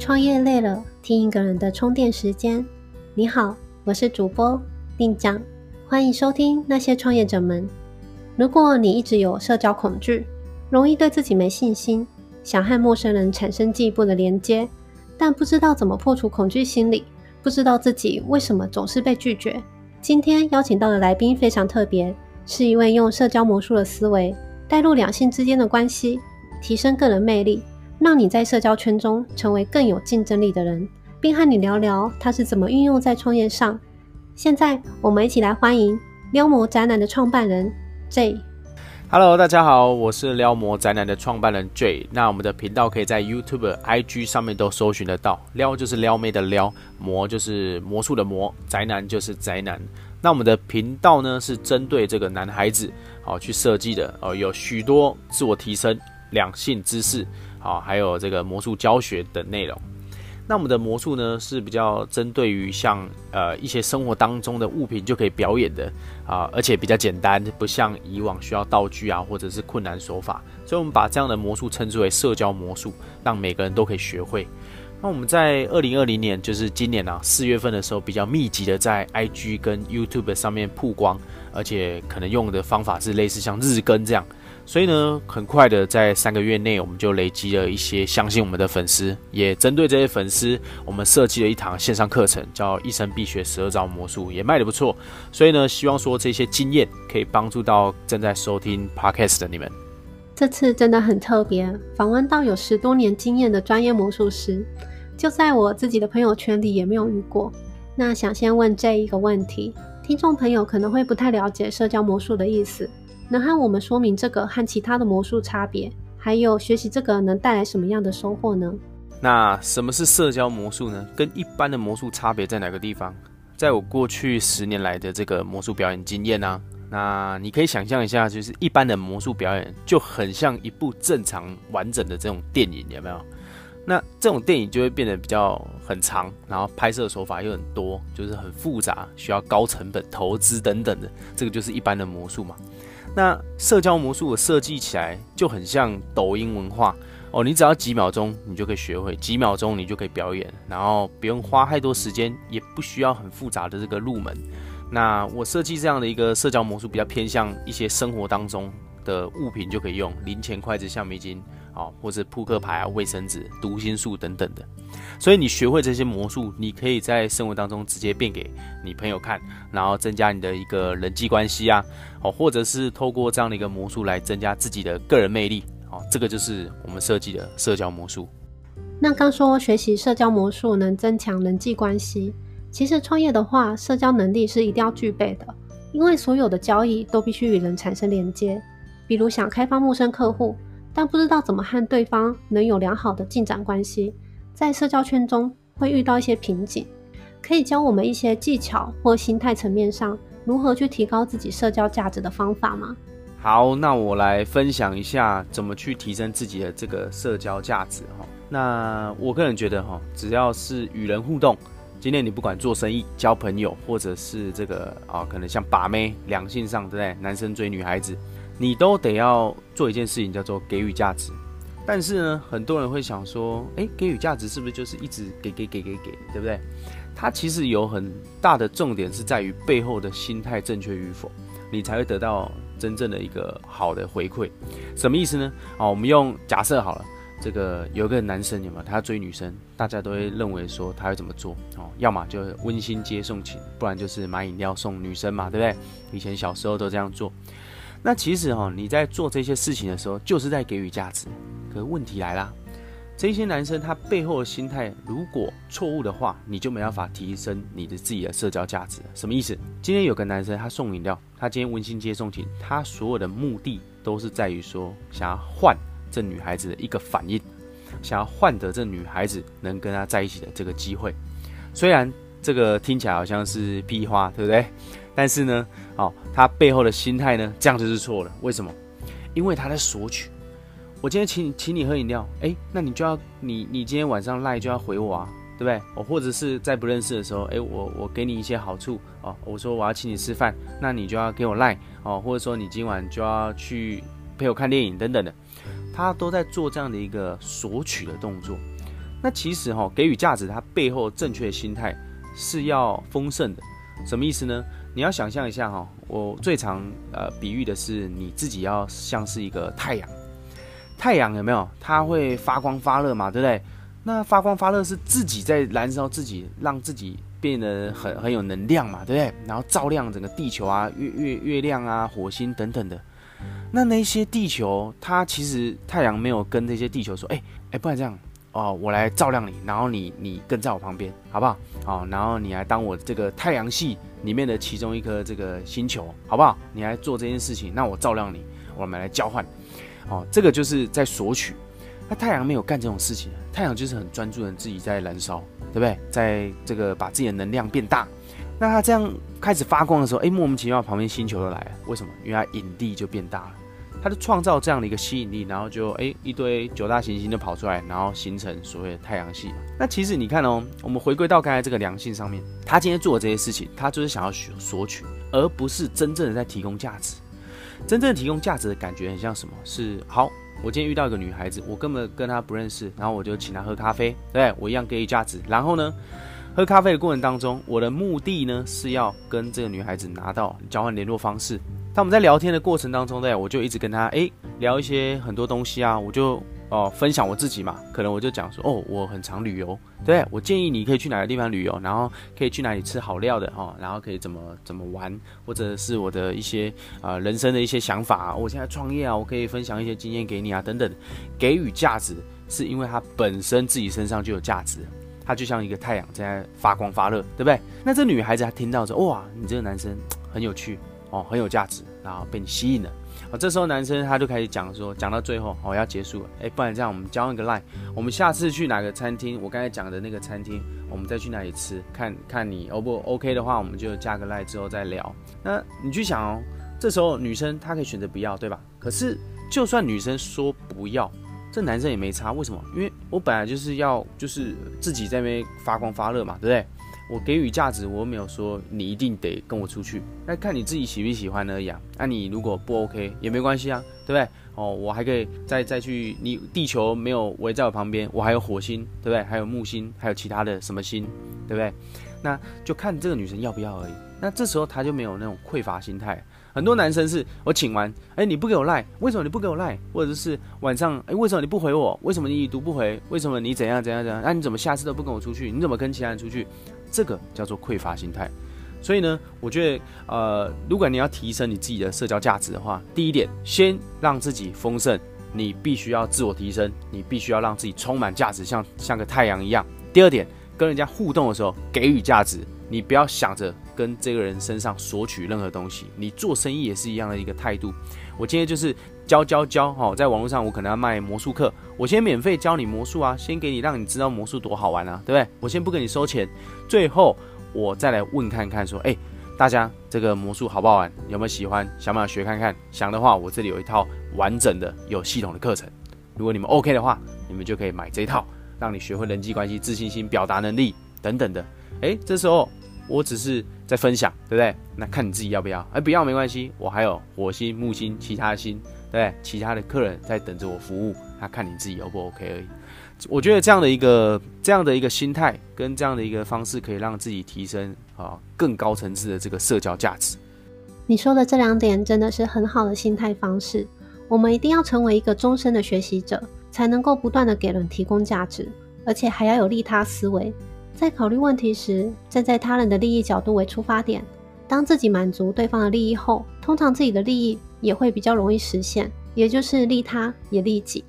创业累了，听一个人的充电时间。你好，我是主播令酱，欢迎收听那些创业者们。如果你一直有社交恐惧，容易对自己没信心，想和陌生人产生进一步的连接，但不知道怎么破除恐惧心理，不知道自己为什么总是被拒绝。今天邀请到的来宾非常特别，是一位用社交魔术的思维带入两性之间的关系，提升个人魅力。让你在社交圈中成为更有竞争力的人，并和你聊聊他是怎么运用在创业上。现在，我们一起来欢迎撩魔宅男的创办人 J。Hello，大家好，我是撩魔宅男的创办人 J。那我们的频道可以在 YouTube、IG 上面都搜寻得到。撩就是撩妹的撩，魔就是魔术的魔，宅男就是宅男。那我们的频道呢，是针对这个男孩子好去设计的哦，有许多自我提升、两性知识。好，还有这个魔术教学等内容。那我们的魔术呢，是比较针对于像呃一些生活当中的物品就可以表演的啊，而且比较简单，不像以往需要道具啊或者是困难手法。所以我们把这样的魔术称之为社交魔术，让每个人都可以学会。那我们在二零二零年，就是今年啊四月份的时候，比较密集的在 IG 跟 YouTube 上面曝光，而且可能用的方法是类似像日更这样。所以呢，很快的，在三个月内，我们就累积了一些相信我们的粉丝，也针对这些粉丝，我们设计了一堂线上课程，叫《一生必学十二招魔术》，也卖的不错。所以呢，希望说这些经验可以帮助到正在收听 Podcast 的你们。这次真的很特别，访问到有十多年经验的专业魔术师，就在我自己的朋友圈里也没有遇过。那想先问这一个问题，听众朋友可能会不太了解社交魔术的意思。能和我们说明这个和其他的魔术差别，还有学习这个能带来什么样的收获呢？那什么是社交魔术呢？跟一般的魔术差别在哪个地方？在我过去十年来的这个魔术表演经验呢，那你可以想象一下，就是一般的魔术表演就很像一部正常完整的这种电影，有没有？那这种电影就会变得比较很长，然后拍摄手法又很多，就是很复杂，需要高成本投资等等的，这个就是一般的魔术嘛。那社交魔术的设计起来就很像抖音文化哦，你只要几秒钟，你就可以学会，几秒钟你就可以表演，然后不用花太多时间，也不需要很复杂的这个入门。那我设计这样的一个社交魔术，比较偏向一些生活当中的物品就可以用，零钱、筷子、橡皮筋。啊，或者扑克牌啊、卫生纸、读心术等等的，所以你学会这些魔术，你可以在生活当中直接变给你朋友看，然后增加你的一个人际关系啊，哦，或者是透过这样的一个魔术来增加自己的个人魅力，哦，这个就是我们设计的社交魔术。那刚说学习社交魔术能增强人际关系，其实创业的话，社交能力是一定要具备的，因为所有的交易都必须与人产生连接，比如想开发陌生客户。但不知道怎么和对方能有良好的进展关系，在社交圈中会遇到一些瓶颈，可以教我们一些技巧或心态层面上如何去提高自己社交价值的方法吗？好，那我来分享一下怎么去提升自己的这个社交价值哈。那我个人觉得哈，只要是与人互动，今天你不管做生意、交朋友，或者是这个啊，可能像把妹、两性上，对不对？男生追女孩子。你都得要做一件事情，叫做给予价值。但是呢，很多人会想说，诶，给予价值是不是就是一直给给给给给，对不对？它其实有很大的重点是在于背后的心态正确与否，你才会得到真正的一个好的回馈。什么意思呢？哦，我们用假设好了，这个有个男生有没有？他追女生，大家都会认为说他会怎么做？哦，要么就温馨接送情，不然就是买饮料送女生嘛，对不对？以前小时候都这样做。那其实哈，你在做这些事情的时候，就是在给予价值。可问题来啦，这些男生他背后的心态如果错误的话，你就没办法提升你的自己的社交价值。什么意思？今天有个男生他送饮料，他今天温馨接送情，他所有的目的都是在于说，想要换这女孩子的一个反应，想要换得这女孩子能跟他在一起的这个机会。虽然这个听起来好像是屁话，对不对？但是呢，哦，他背后的心态呢，这样就是错了。为什么？因为他在索取。我今天请请你喝饮料，哎，那你就要你你今天晚上赖就要回我啊，对不对？哦，或者是在不认识的时候，哎，我我给你一些好处哦，我说我要请你吃饭，那你就要给我赖哦，或者说你今晚就要去陪我看电影等等的，他都在做这样的一个索取的动作。那其实哈，给予价值它背后正确的心态是要丰盛的。什么意思呢？你要想象一下哈，我最常呃比喻的是你自己要像是一个太阳，太阳有没有？它会发光发热嘛，对不对？那发光发热是自己在燃烧自己，让自己变得很很有能量嘛，对不对？然后照亮整个地球啊、月月月亮啊、火星等等的。那那些地球，它其实太阳没有跟这些地球说，哎哎，不然这样。哦，我来照亮你，然后你你跟在我旁边，好不好？哦，然后你来当我这个太阳系里面的其中一颗这个星球，好不好？你来做这件事情，那我照亮你，我们来交换。哦，这个就是在索取。那太阳没有干这种事情，太阳就是很专注的自己在燃烧，对不对？在这个把自己的能量变大。那它这样开始发光的时候，哎，莫名其妙旁边星球都来了，为什么？因为它引力就变大了。它就创造这样的一个吸引力，然后就哎一堆九大行星就跑出来，然后形成所谓的太阳系。那其实你看哦，我们回归到刚才这个良性上面，他今天做的这些事情，他就是想要索索取，而不是真正的在提供价值。真正提供价值的感觉很像什么？是好，我今天遇到一个女孩子，我根本跟她不认识，然后我就请她喝咖啡，对我一样给予价值。然后呢，喝咖啡的过程当中，我的目的呢是要跟这个女孩子拿到交换联络方式。他们在聊天的过程当中，对，我就一直跟她哎聊一些很多东西啊，我就哦分享我自己嘛，可能我就讲说哦，我很常旅游，对我建议你可以去哪个地方旅游，然后可以去哪里吃好料的哦，然后可以怎么怎么玩，或者是我的一些啊人生的一些想法，我现在创业啊，我可以分享一些经验给你啊，等等，给予价值是因为他本身自己身上就有价值，他就像一个太阳在发光发热，对不对？那这女孩子她听到说哇，你这个男生很有趣。哦，很有价值，然后被你吸引了。哦，这时候男生他就开始讲说，讲到最后，哦，要结束了。哎，不然这样，我们交换个 line，我们下次去哪个餐厅？我刚才讲的那个餐厅，我们再去哪里吃？看看你 O 不 OK 的话，我们就加个 line 之后再聊。那你去想哦，这时候女生她可以选择不要，对吧？可是就算女生说不要，这男生也没差。为什么？因为我本来就是要就是自己在那边发光发热嘛，对不对？我给予价值，我没有说你一定得跟我出去，那看你自己喜不喜欢而已。那你如果不 OK 也没关系啊，对不对？哦，我还可以再再去，你地球没有围在我旁边，我还有火星，对不对？还有木星，还有其他的什么星，对不对？那就看这个女生要不要而已。那这时候她就没有那种匮乏心态。很多男生是我请完，哎，你不给我赖，为什么你不给我赖？或者是晚上，哎，为什么你不回我？为什么你已读不回？为什么你怎样怎样怎样？那你怎么下次都不跟我出去？你怎么跟其他人出去？这个叫做匮乏心态，所以呢，我觉得，呃，如果你要提升你自己的社交价值的话，第一点，先让自己丰盛，你必须要自我提升，你必须要让自己充满价值，像像个太阳一样。第二点，跟人家互动的时候给予价值，你不要想着跟这个人身上索取任何东西，你做生意也是一样的一个态度。我今天就是教教教，哈，在网络上我可能要卖魔术课，我先免费教你魔术啊，先给你让你知道魔术多好玩啊，对不对？我先不跟你收钱，最后我再来问看看，说，哎，大家这个魔术好不好玩？有没有喜欢？想不想学看看？想的话，我这里有一套完整的、有系统的课程，如果你们 OK 的话，你们就可以买这套，让你学会人际关系、自信心、表达能力等等的。哎，这时候。我只是在分享，对不对？那看你自己要不要。哎，不要没关系，我还有火星、木星、其他星，对不对其他的客人在等着我服务。那看你自己 O 不 OK 而已。我觉得这样的一个这样的一个心态跟这样的一个方式，可以让自己提升啊更高层次的这个社交价值。你说的这两点真的是很好的心态方式。我们一定要成为一个终身的学习者，才能够不断的给人提供价值，而且还要有利他思维。在考虑问题时，站在他人的利益角度为出发点。当自己满足对方的利益后，通常自己的利益也会比较容易实现，也就是利他也利己。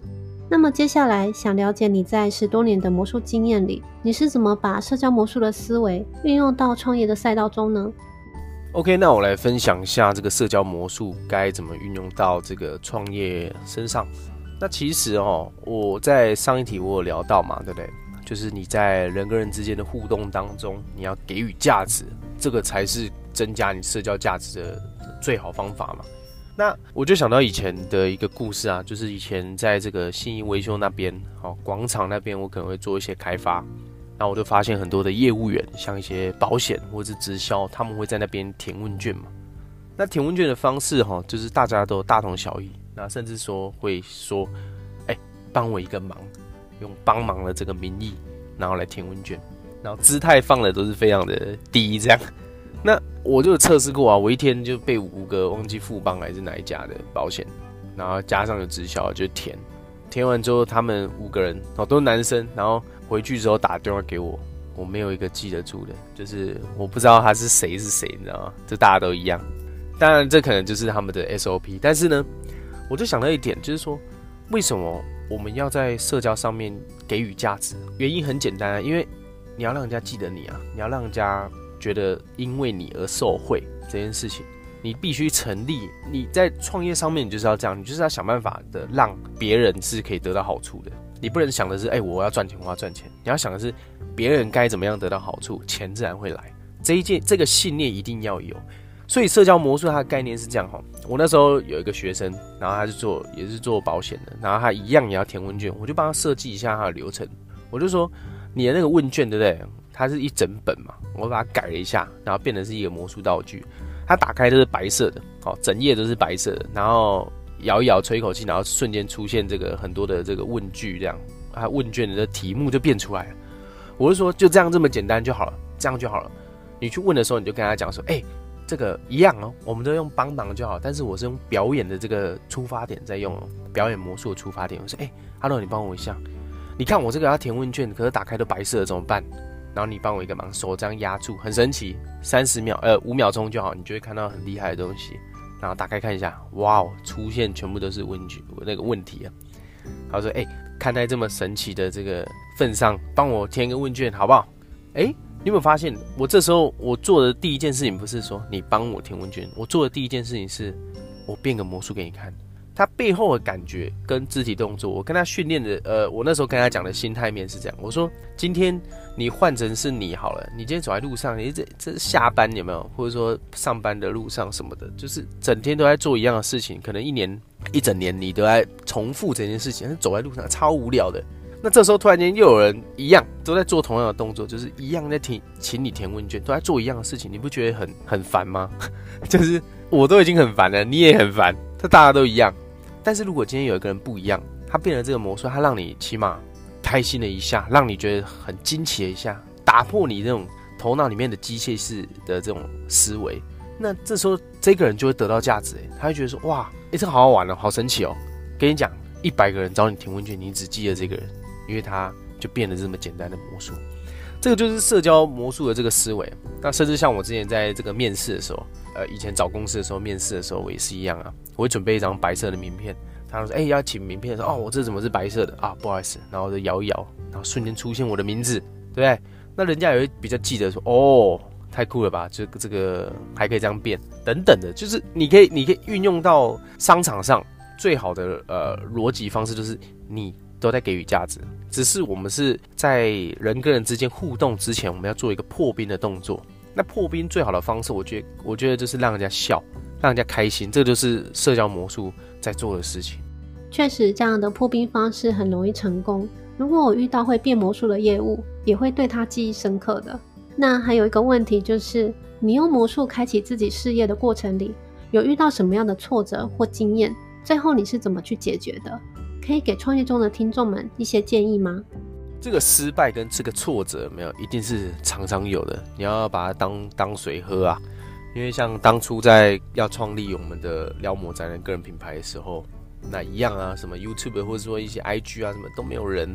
那么接下来想了解你在十多年的魔术经验里，你是怎么把社交魔术的思维运用到创业的赛道中呢？OK，那我来分享一下这个社交魔术该怎么运用到这个创业身上。那其实哦，我在上一题我有聊到嘛，对不对？就是你在人跟人之间的互动当中，你要给予价值，这个才是增加你社交价值的最好方法嘛。那我就想到以前的一个故事啊，就是以前在这个信义维修那边，哦，广场那边，我可能会做一些开发，那我就发现很多的业务员，像一些保险或者是直销，他们会在那边填问卷嘛。那填问卷的方式哈，就是大家都大同小异，那甚至说会说，哎，帮我一个忙。用帮忙的这个名义，然后来填问卷，然后姿态放的都是非常的低，这样。那我就测试过啊，我一天就被五个忘记富邦还是哪一家的保险，然后加上有直销就填，填完之后他们五个人哦都是男生，然后回去之后打电话给我，我没有一个记得住的，就是我不知道他是谁是谁，你知道吗？这大家都一样。当然这可能就是他们的 SOP，但是呢，我就想到一点，就是说为什么我们要在社交上面给予价值？原因很简单啊，因为你要让人家记得你啊，你要让人家。觉得因为你而受惠这件事情，你必须成立。你在创业上面，你就是要这样，你就是要想办法的让别人是可以得到好处的。你不能想的是，哎，我要赚钱，我要赚钱。你要想的是，别人该怎么样得到好处，钱自然会来。这一件这个信念一定要有。所以社交魔术它的概念是这样哈。我那时候有一个学生，然后他是做也是做保险的，然后他一样也要填问卷，我就帮他设计一下他的流程。我就说，你的那个问卷对不对？它是一整本嘛，我把它改了一下，然后变成是一个魔术道具。它打开都是白色的，哦，整页都是白色的。然后摇一摇，吹一口气，然后瞬间出现这个很多的这个问句，这样，它问卷的题目就变出来了。我是说，就这样这么简单就好了，这样就好了。你去问的时候，你就跟他讲说，哎，这个一样哦，我们都用帮忙就好。但是我是用表演的这个出发点在用，表演魔术的出发点。我说，哎，Hello，你帮我一下，你看我这个要填问卷，可是打开都白色的，怎么办？然后你帮我一个忙，手这样压住，很神奇，三十秒，呃，五秒钟就好，你就会看到很厉害的东西。然后打开看一下，哇哦，出现全部都是问句，那个问题啊。他说：“哎，看在这么神奇的这个份上，帮我填个问卷好不好？”哎，你有没有发现，我这时候我做的第一件事情不是说你帮我填问卷，我做的第一件事情是我变个魔术给你看。他背后的感觉跟肢体动作，我跟他训练的，呃，我那时候跟他讲的心态面是这样。我说，今天你换成是你好了，你今天走在路上，你这这下班有没有？或者说上班的路上什么的，就是整天都在做一样的事情，可能一年一整年你都在重复这件事情，走在路上超无聊的。那这时候突然间又有人一样都在做同样的动作，就是一样在填，请你填问卷，都在做一样的事情，你不觉得很很烦吗？就是我都已经很烦了，你也很烦，这大家都一样。但是如果今天有一个人不一样，他变了这个魔术，他让你起码开心了一下，让你觉得很惊奇了一下，打破你这种头脑里面的机械式的这种思维，那这时候这个人就会得到价值，他会觉得说，哇，诶，这个好好玩哦，好神奇哦。跟你讲，一百个人找你填问卷，你只记得这个人，因为他就变得这么简单的魔术。这个就是社交魔术的这个思维。那甚至像我之前在这个面试的时候，呃，以前找公司的时候，面试的时候我也是一样啊。我会准备一张白色的名片，他说：“哎，要请名片的时候，哦，我这怎么是白色的啊？不好意思。”然后就摇一摇，然后瞬间出现我的名字，对不对？那人家也会比较记得说：“哦，太酷了吧？这个这个还可以这样变，等等的，就是你可以你可以运用到商场上最好的呃逻辑方式，就是你都在给予价值，只是我们是在人跟人之间互动之前，我们要做一个破冰的动作。那破冰最好的方式，我觉得我觉得就是让人家笑。”让人家开心，这就是社交魔术在做的事情。确实，这样的破冰方式很容易成功。如果我遇到会变魔术的业务，也会对他记忆深刻的。那还有一个问题就是，你用魔术开启自己事业的过程里，有遇到什么样的挫折或经验？最后你是怎么去解决的？可以给创业中的听众们一些建议吗？这个失败跟这个挫折，没有一定是常常有的。你要把它当当水喝啊。因为像当初在要创立我们的撩魔宅人个人品牌的时候，那一样啊，什么 YouTube 或者说一些 IG 啊，什么都没有人，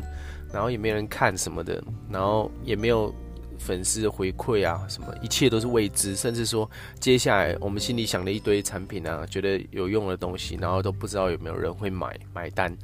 然后也没人看什么的，然后也没有粉丝的回馈啊，什么一切都是未知，甚至说接下来我们心里想了一堆产品啊，觉得有用的东西，然后都不知道有没有人会买买单。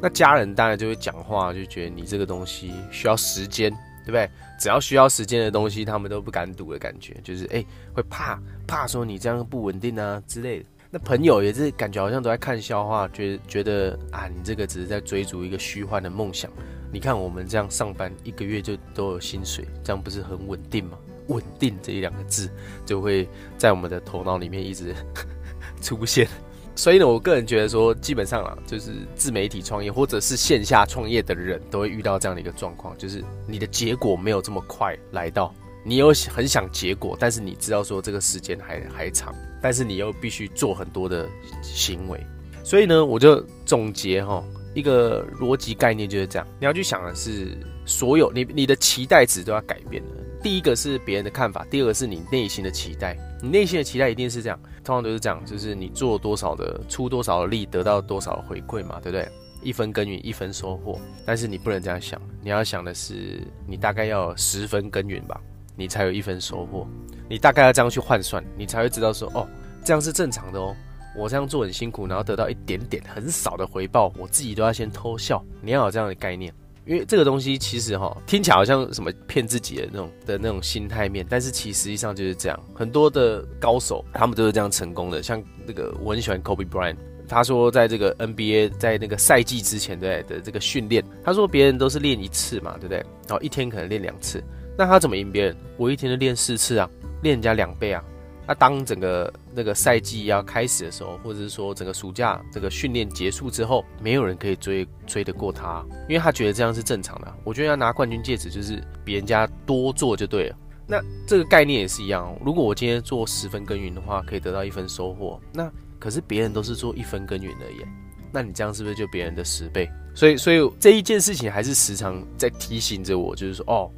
那家人当然就会讲话，就觉得你这个东西需要时间。对不对？只要需要时间的东西，他们都不敢赌的感觉，就是哎，会怕怕说你这样不稳定啊之类的。那朋友也是感觉好像都在看笑话，觉觉得啊，你这个只是在追逐一个虚幻的梦想。你看我们这样上班一个月就都有薪水，这样不是很稳定吗？稳定这一两个字就会在我们的头脑里面一直 出现。所以呢，我个人觉得说，基本上啊，就是自媒体创业或者是线下创业的人都会遇到这样的一个状况，就是你的结果没有这么快来到，你有很想结果，但是你知道说这个时间还还长，但是你又必须做很多的行为。所以呢，我就总结哈，一个逻辑概念就是这样，你要去想的是，所有你你的期待值都要改变的。第一个是别人的看法，第二个是你内心的期待。你内心的期待一定是这样，通常都是这样，就是你做多少的出多少的力，得到多少的回馈嘛，对不对？一分耕耘一分收获，但是你不能这样想，你要想的是，你大概要十分耕耘吧，你才有一分收获。你大概要这样去换算，你才会知道说，哦，这样是正常的哦。我这样做很辛苦，然后得到一点点很少的回报，我自己都要先偷笑。你要有这样的概念，因为这个东西其实哈听起来好像什么骗自己的那种的那种心态面，但是其实实际上就是这样。很多的高手他们都是这样成功的，像那个我很喜欢 Kobe Bryant，他说在这个 NBA 在那个赛季之前对的这个训练，他说别人都是练一次嘛，对不对？然后一天可能练两次，那他怎么赢别人？我一天就练四次啊，练人家两倍啊。那当整个那个赛季要开始的时候，或者是说整个暑假这个训练结束之后，没有人可以追追得过他，因为他觉得这样是正常的。我觉得要拿冠军戒指就是比人家多做就对了。那这个概念也是一样，如果我今天做十分耕耘的话，可以得到一分收获。那可是别人都是做一分耕耘而已，那你这样是不是就别人的十倍？所以，所以这一件事情还是时常在提醒着我，就是说，哦，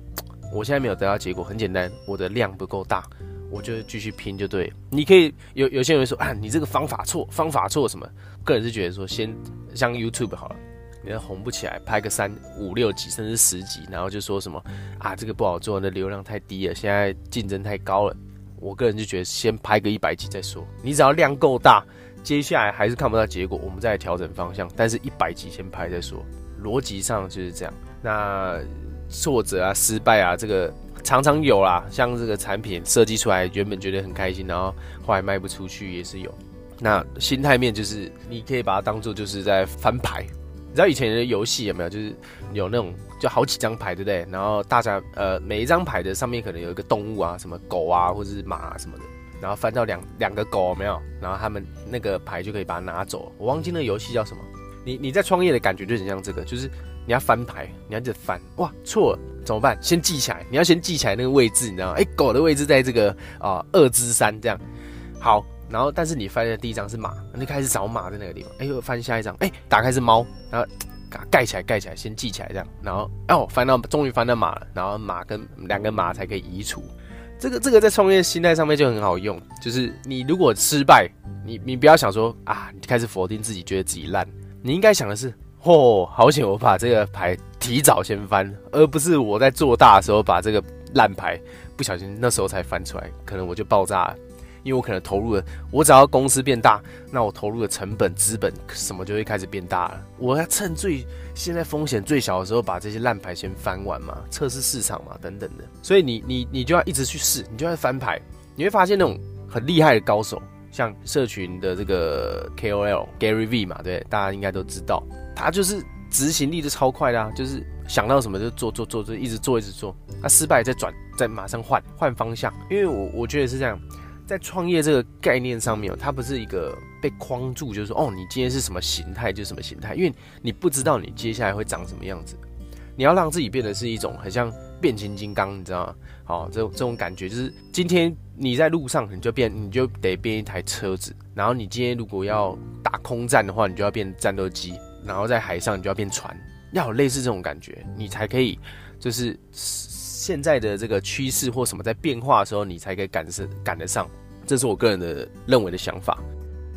我现在没有得到结果，很简单，我的量不够大。我就继续拼就对，你可以有有些人说啊，你这个方法错，方法错什么？个人是觉得说，先像 YouTube 好了，你要红不起来，拍个三五六集甚至十集，然后就说什么啊，这个不好做，那流量太低了，现在竞争太高了。我个人就觉得先拍个一百集再说，你只要量够大，接下来还是看不到结果，我们再调整方向。但是一百集先拍再说，逻辑上就是这样。那挫折啊，失败啊，这个。常常有啦，像这个产品设计出来，原本觉得很开心，然后后来卖不出去也是有。那心态面就是，你可以把它当做就是在翻牌。你知道以前的游戏有没有？就是有那种就好几张牌，对不对？然后大家呃每一张牌的上面可能有一个动物啊，什么狗啊或者是马什么的，然后翻到两两个狗有没有？然后他们那个牌就可以把它拿走。我忘记那个游戏叫什么。你你在创业的感觉就很像这个，就是。你要翻牌，你要一直翻，哇，错了怎么办？先记起来，你要先记起来那个位置，你知道吗？哎，狗的位置在这个啊二之三这样。好，然后但是你翻的第一张是马，你开始找马在那个地方。哎呦，翻下一张，哎，打开是猫，然后盖起来，盖起来，先记起来这样。然后哦，翻到终于翻到马了，然后马跟两个马才可以移除。这个这个在创业心态上面就很好用，就是你如果失败，你你不要想说啊，你开始否定自己，觉得自己烂，你应该想的是。哦，好险！我把这个牌提早先翻，而不是我在做大的时候把这个烂牌不小心那时候才翻出来，可能我就爆炸了。因为我可能投入了，我只要公司变大，那我投入的成本、资本什么就会开始变大了。我要趁最现在风险最小的时候把这些烂牌先翻完嘛，测试市场嘛，等等的。所以你你你就要一直去试，你就要翻牌，你会发现那种很厉害的高手，像社群的这个 KOL Gary V 嘛，对，大家应该都知道。他就是执行力就超快的啊，就是想到什么就做做做，就一直做一直做。他失败再转，再马上换换方向。因为我我觉得是这样，在创业这个概念上面，它不是一个被框住，就是说哦，你今天是什么形态就什么形态，因为你不知道你接下来会长什么样子。你要让自己变得是一种很像变形金刚，你知道吗？好，这种这种感觉就是今天你在路上，你就变，你就得变一台车子。然后你今天如果要打空战的话，你就要变战斗机。然后在海上，你就要变船，要有类似这种感觉，你才可以，就是现在的这个趋势或什么在变化的时候，你才可以赶上赶得上。这是我个人的认为的想法。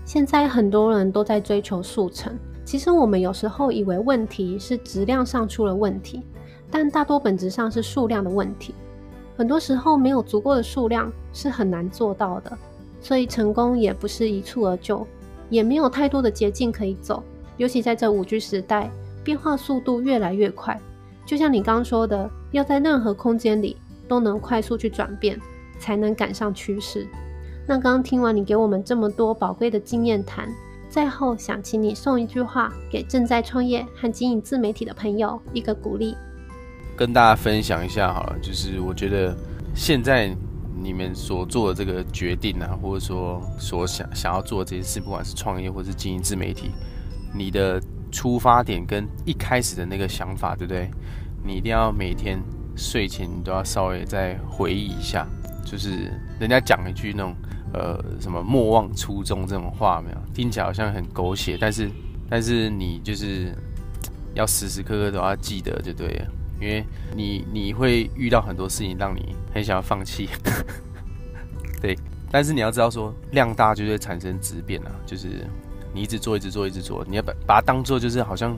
现在很多人都在追求速成，其实我们有时候以为问题是质量上出了问题，但大多本质上是数量的问题。很多时候没有足够的数量是很难做到的，所以成功也不是一蹴而就，也没有太多的捷径可以走。尤其在这五 G 时代，变化速度越来越快，就像你刚说的，要在任何空间里都能快速去转变，才能赶上趋势。那刚听完你给我们这么多宝贵的经验谈，最后想请你送一句话给正在创业和经营自媒体的朋友，一个鼓励。跟大家分享一下好了，就是我觉得现在你们所做的这个决定啊，或者说所想想要做这件事，不管是创业或是经营自媒体。你的出发点跟一开始的那个想法，对不对？你一定要每天睡前你都要稍微再回忆一下，就是人家讲一句那种呃什么莫忘初衷这种话，没有听起来好像很狗血，但是但是你就是要时时刻刻都要记得就对了，因为你你会遇到很多事情让你很想要放弃，对，但是你要知道说量大就会产生质变啊，就是你一直做一直做一直做，你要把把它当做就是好像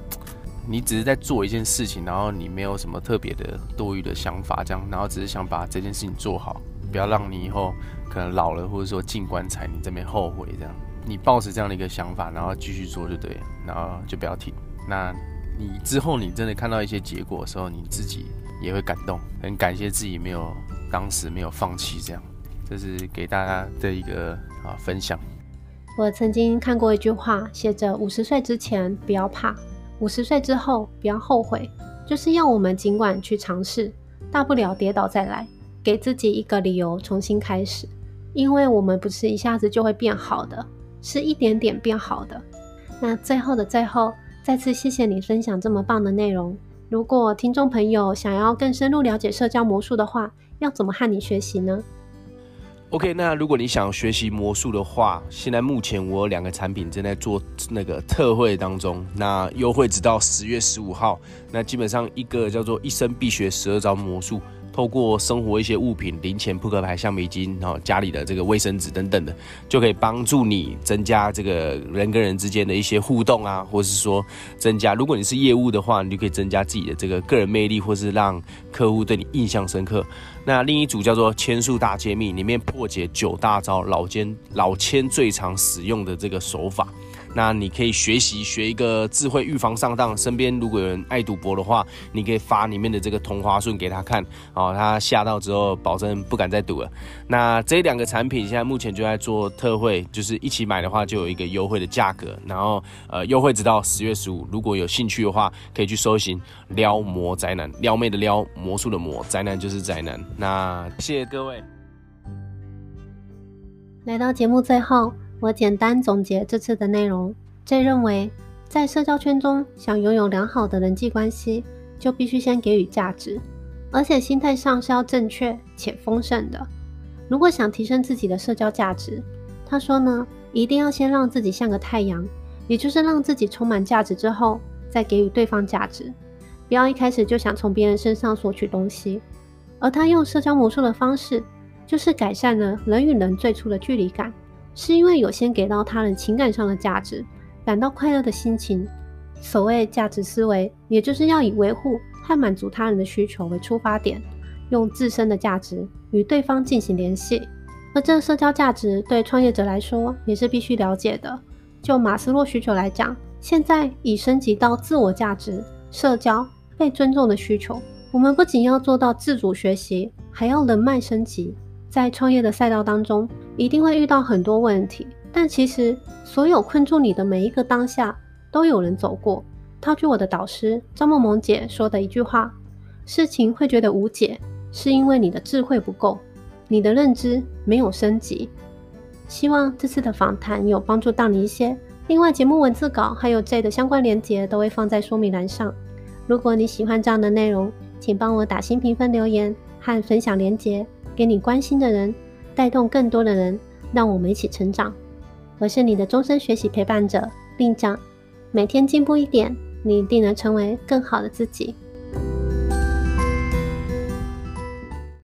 你只是在做一件事情，然后你没有什么特别的多余的想法这样，然后只是想把这件事情做好，不要让你以后可能老了或者说进棺材你这边后悔这样，你抱持这样的一个想法，然后继续做就对，然后就不要停，那。你之后你真的看到一些结果的时候，你自己也会感动，很感谢自己没有当时没有放弃，这样，这是给大家的一个啊分享。我曾经看过一句话，写着五十岁之前不要怕，五十岁之后不要后悔，就是要我们尽管去尝试，大不了跌倒再来，给自己一个理由重新开始，因为我们不是一下子就会变好的，是一点点变好的。那最后的最后。再次谢谢你分享这么棒的内容。如果听众朋友想要更深入了解社交魔术的话，要怎么和你学习呢？OK，那如果你想学习魔术的话，现在目前我有两个产品正在做那个特惠当中，那优惠直到十月十五号。那基本上一个叫做一生必学十二招魔术。透过生活一些物品、零钱、扑克牌、橡皮筋，然后家里的这个卫生纸等等的，就可以帮助你增加这个人跟人之间的一些互动啊，或是说增加，如果你是业务的话，你就可以增加自己的这个个人魅力，或是让客户对你印象深刻。那另一组叫做千数大揭秘，里面破解九大招老千老千最常使用的这个手法。那你可以学习学一个智慧预防上当。身边如果有人爱赌博的话，你可以发里面的这个同花顺给他看，哦，他吓到之后保证不敢再赌了。那这两个产品现在目前就在做特惠，就是一起买的话就有一个优惠的价格，然后呃优惠直到十月十五。如果有兴趣的话，可以去搜寻撩魔宅男，撩妹的撩，魔术的魔，宅男就是宅男。那谢谢各位。来到节目最后。我简单总结这次的内容，J 认为，在社交圈中想拥有良好的人际关系，就必须先给予价值，而且心态上是要正确且丰盛的。如果想提升自己的社交价值，他说呢，一定要先让自己像个太阳，也就是让自己充满价值之后，再给予对方价值，不要一开始就想从别人身上索取东西。而他用社交魔术的方式，就是改善了人与人最初的距离感。是因为有先给到他人情感上的价值，感到快乐的心情。所谓价值思维，也就是要以维护和满足他人的需求为出发点，用自身的价值与对方进行联系。而这社交价值对创业者来说也是必须了解的。就马斯洛需求来讲，现在已升级到自我价值、社交、被尊重的需求。我们不仅要做到自主学习，还要人脉升级。在创业的赛道当中，一定会遇到很多问题，但其实所有困住你的每一个当下，都有人走过。套句我的导师张梦萌姐说的一句话：事情会觉得无解，是因为你的智慧不够，你的认知没有升级。希望这次的访谈有帮助到你一些。另外，节目文字稿还有 J 的相关连结都会放在说明栏上。如果你喜欢这样的内容，请帮我打新评分、留言和分享连接。给你关心的人，带动更多的人，让我们一起成长。我是你的终身学习陪伴者令长，每天进步一点，你一定能成为更好的自己。